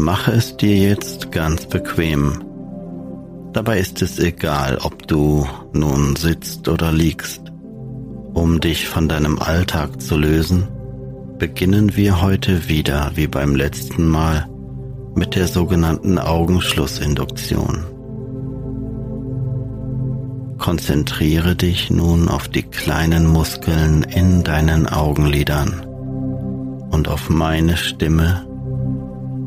Mache es dir jetzt ganz bequem. Dabei ist es egal, ob du nun sitzt oder liegst. Um dich von deinem Alltag zu lösen, beginnen wir heute wieder wie beim letzten Mal mit der sogenannten Augenschlussinduktion. Konzentriere dich nun auf die kleinen Muskeln in deinen Augenlidern und auf meine Stimme,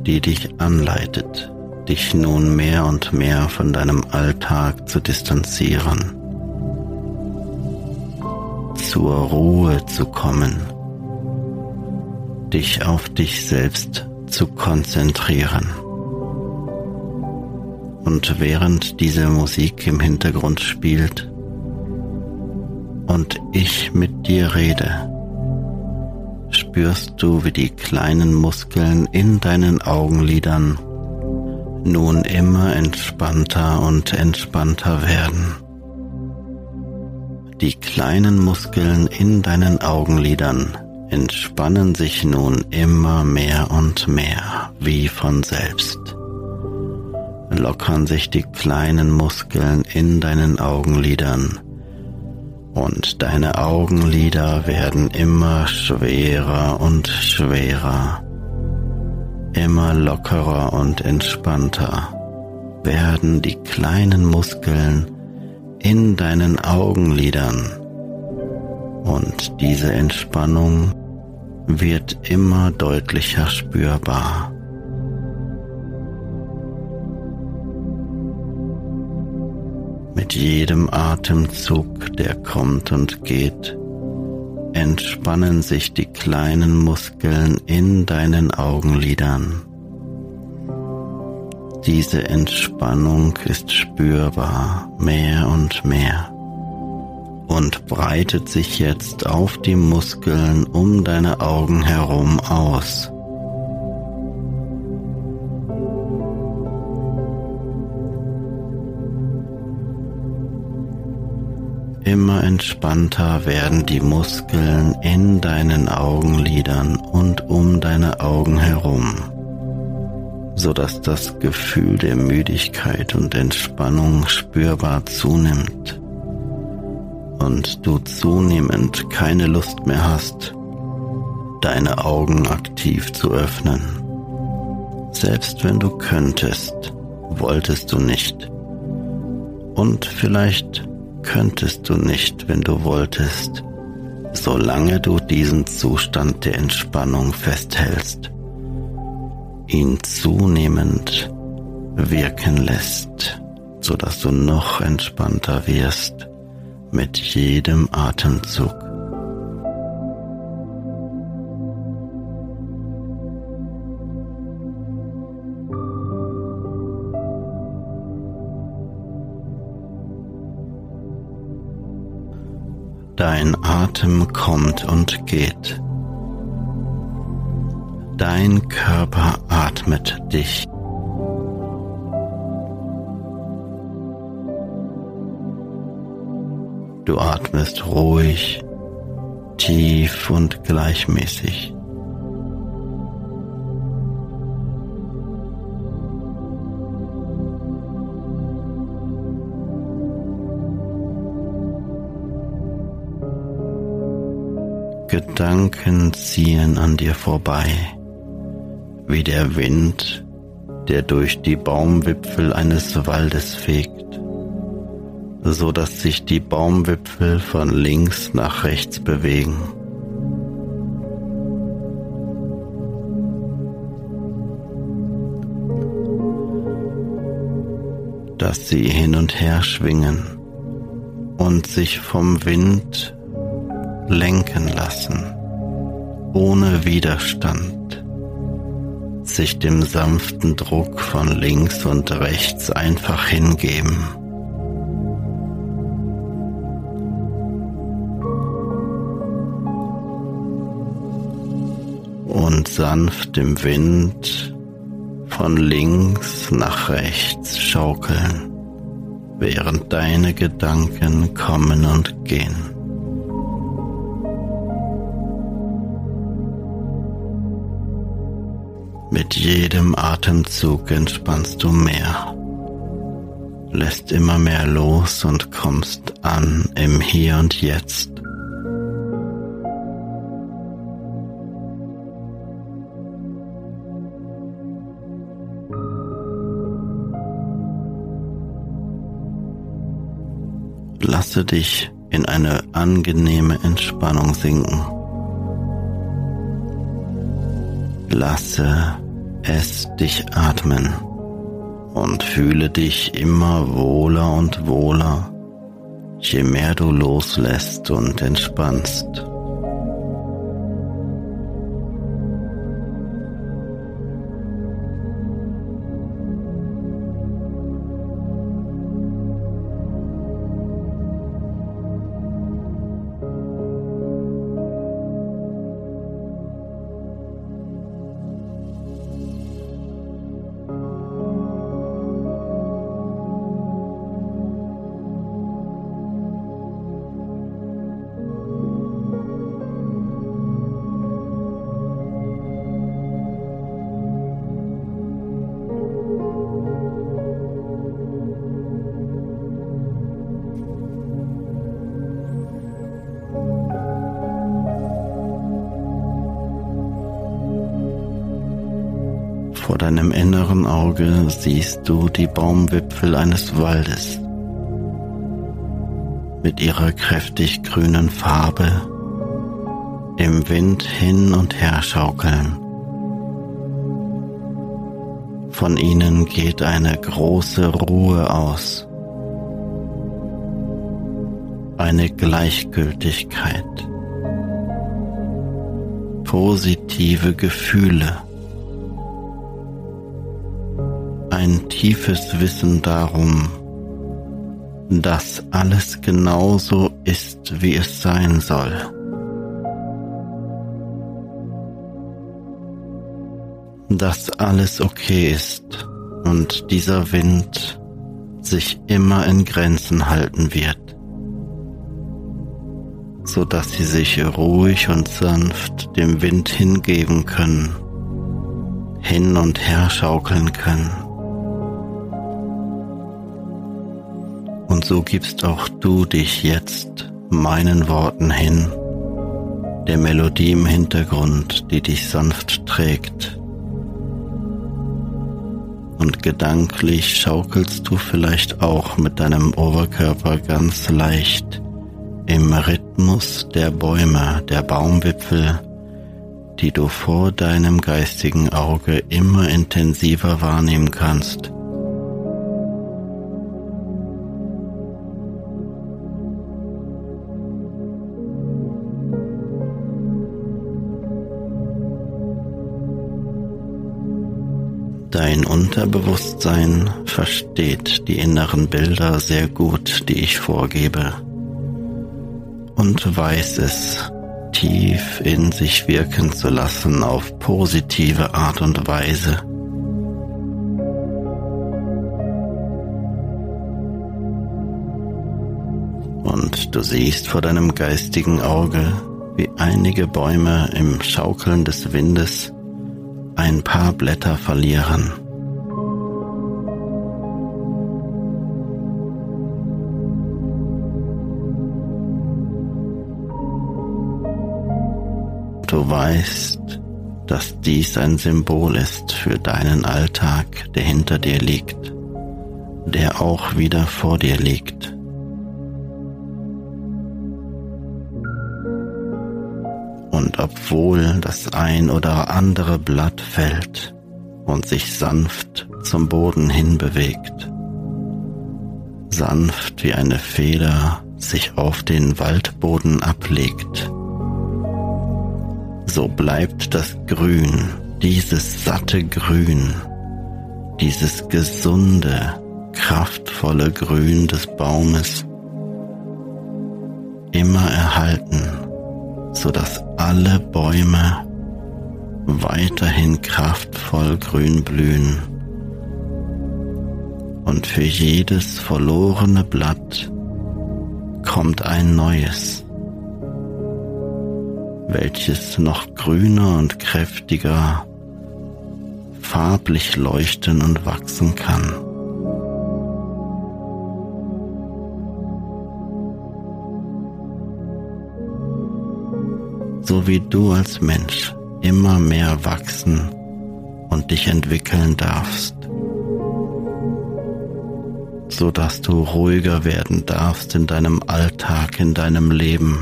die dich anleitet, dich nun mehr und mehr von deinem Alltag zu distanzieren, zur Ruhe zu kommen, dich auf dich selbst zu konzentrieren. Und während diese Musik im Hintergrund spielt und ich mit dir rede, spürst du, wie die kleinen Muskeln in deinen Augenlidern nun immer entspannter und entspannter werden. Die kleinen Muskeln in deinen Augenlidern entspannen sich nun immer mehr und mehr wie von selbst. Lockern sich die kleinen Muskeln in deinen Augenlidern und deine Augenlider werden immer schwerer und schwerer, immer lockerer und entspannter werden die kleinen Muskeln in deinen Augenlidern und diese Entspannung wird immer deutlicher spürbar. Mit jedem Atemzug, der kommt und geht, entspannen sich die kleinen Muskeln in deinen Augenlidern. Diese Entspannung ist spürbar mehr und mehr und breitet sich jetzt auf die Muskeln um deine Augen herum aus. Immer entspannter werden die Muskeln in deinen Augenlidern und um deine Augen herum, so dass das Gefühl der Müdigkeit und Entspannung spürbar zunimmt. und du zunehmend keine Lust mehr hast, deine Augen aktiv zu öffnen. Selbst wenn du könntest, wolltest du nicht. Und vielleicht könntest du nicht, wenn du wolltest, solange du diesen Zustand der Entspannung festhältst, ihn zunehmend wirken lässt, sodass du noch entspannter wirst mit jedem Atemzug. Dein Atem kommt und geht. Dein Körper atmet dich. Du atmest ruhig, tief und gleichmäßig. Gedanken ziehen an dir vorbei, wie der Wind, der durch die Baumwipfel eines Waldes fegt so dass sich die Baumwipfel von links nach rechts bewegen. Dass sie hin und her schwingen und sich vom Wind lenken lassen, ohne Widerstand, sich dem sanften Druck von links und rechts einfach hingeben. und sanft im Wind von links nach rechts schaukeln, während deine Gedanken kommen und gehen. Mit jedem Atemzug entspannst du mehr, lässt immer mehr los und kommst an im Hier und Jetzt. Lasse dich in eine angenehme Entspannung sinken. Lasse es dich atmen und fühle dich immer wohler und wohler, je mehr du loslässt und entspannst. Deinem inneren Auge siehst du die Baumwipfel eines Waldes mit ihrer kräftig grünen Farbe im Wind hin und her schaukeln. Von ihnen geht eine große Ruhe aus, eine Gleichgültigkeit, positive Gefühle. Ein tiefes Wissen darum, dass alles genauso ist, wie es sein soll. Dass alles okay ist und dieser Wind sich immer in Grenzen halten wird, so dass sie sich ruhig und sanft dem Wind hingeben können, hin und her schaukeln können. Und so gibst auch du dich jetzt meinen Worten hin, der Melodie im Hintergrund, die dich sanft trägt. Und gedanklich schaukelst du vielleicht auch mit deinem Oberkörper ganz leicht im Rhythmus der Bäume, der Baumwipfel, die du vor deinem geistigen Auge immer intensiver wahrnehmen kannst. Dein Unterbewusstsein versteht die inneren Bilder sehr gut, die ich vorgebe, und weiß es tief in sich wirken zu lassen auf positive Art und Weise. Und du siehst vor deinem geistigen Auge, wie einige Bäume im Schaukeln des Windes ein paar Blätter verlieren. Du weißt, dass dies ein Symbol ist für deinen Alltag, der hinter dir liegt, der auch wieder vor dir liegt. Und obwohl das ein oder andere Blatt fällt und sich sanft zum Boden hinbewegt, sanft wie eine Feder sich auf den Waldboden ablegt, so bleibt das Grün, dieses satte Grün, dieses gesunde, kraftvolle Grün des Baumes immer erhalten so dass alle Bäume weiterhin kraftvoll grün blühen und für jedes verlorene Blatt kommt ein neues, welches noch grüner und kräftiger, farblich leuchten und wachsen kann. So wie du als Mensch immer mehr wachsen und dich entwickeln darfst, so dass du ruhiger werden darfst in deinem Alltag, in deinem Leben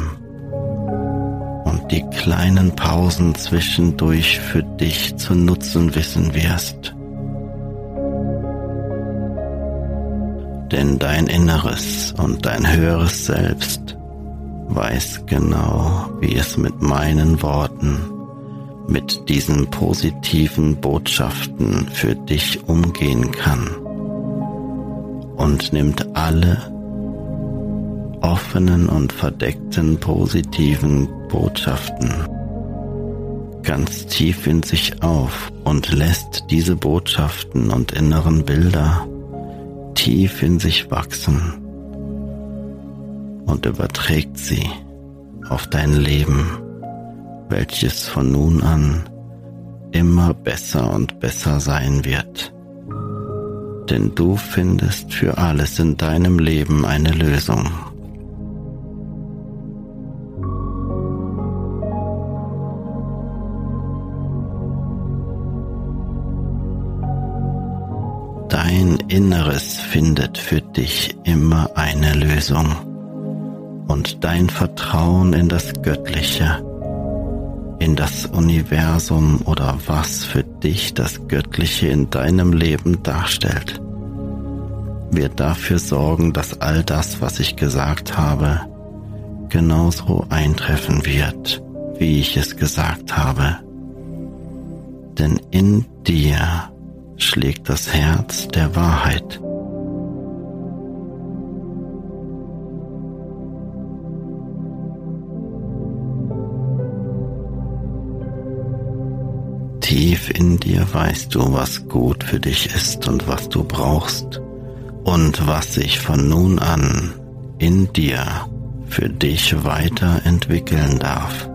und die kleinen Pausen zwischendurch für dich zu nutzen wissen wirst. Denn dein Inneres und dein höheres Selbst weiß genau, wie es mit meinen Worten, mit diesen positiven Botschaften für dich umgehen kann. Und nimmt alle offenen und verdeckten positiven Botschaften ganz tief in sich auf und lässt diese Botschaften und inneren Bilder tief in sich wachsen und überträgt sie auf dein Leben, welches von nun an immer besser und besser sein wird. Denn du findest für alles in deinem Leben eine Lösung. Dein Inneres findet für dich immer eine Lösung und dein Vertrauen in das Göttliche, in das Universum oder was für dich das Göttliche in deinem Leben darstellt, wird dafür sorgen, dass all das, was ich gesagt habe, genauso eintreffen wird, wie ich es gesagt habe. Denn in dir schlägt das Herz der Wahrheit. Tief in dir weißt du, was gut für dich ist und was du brauchst und was sich von nun an in dir für dich weiterentwickeln darf.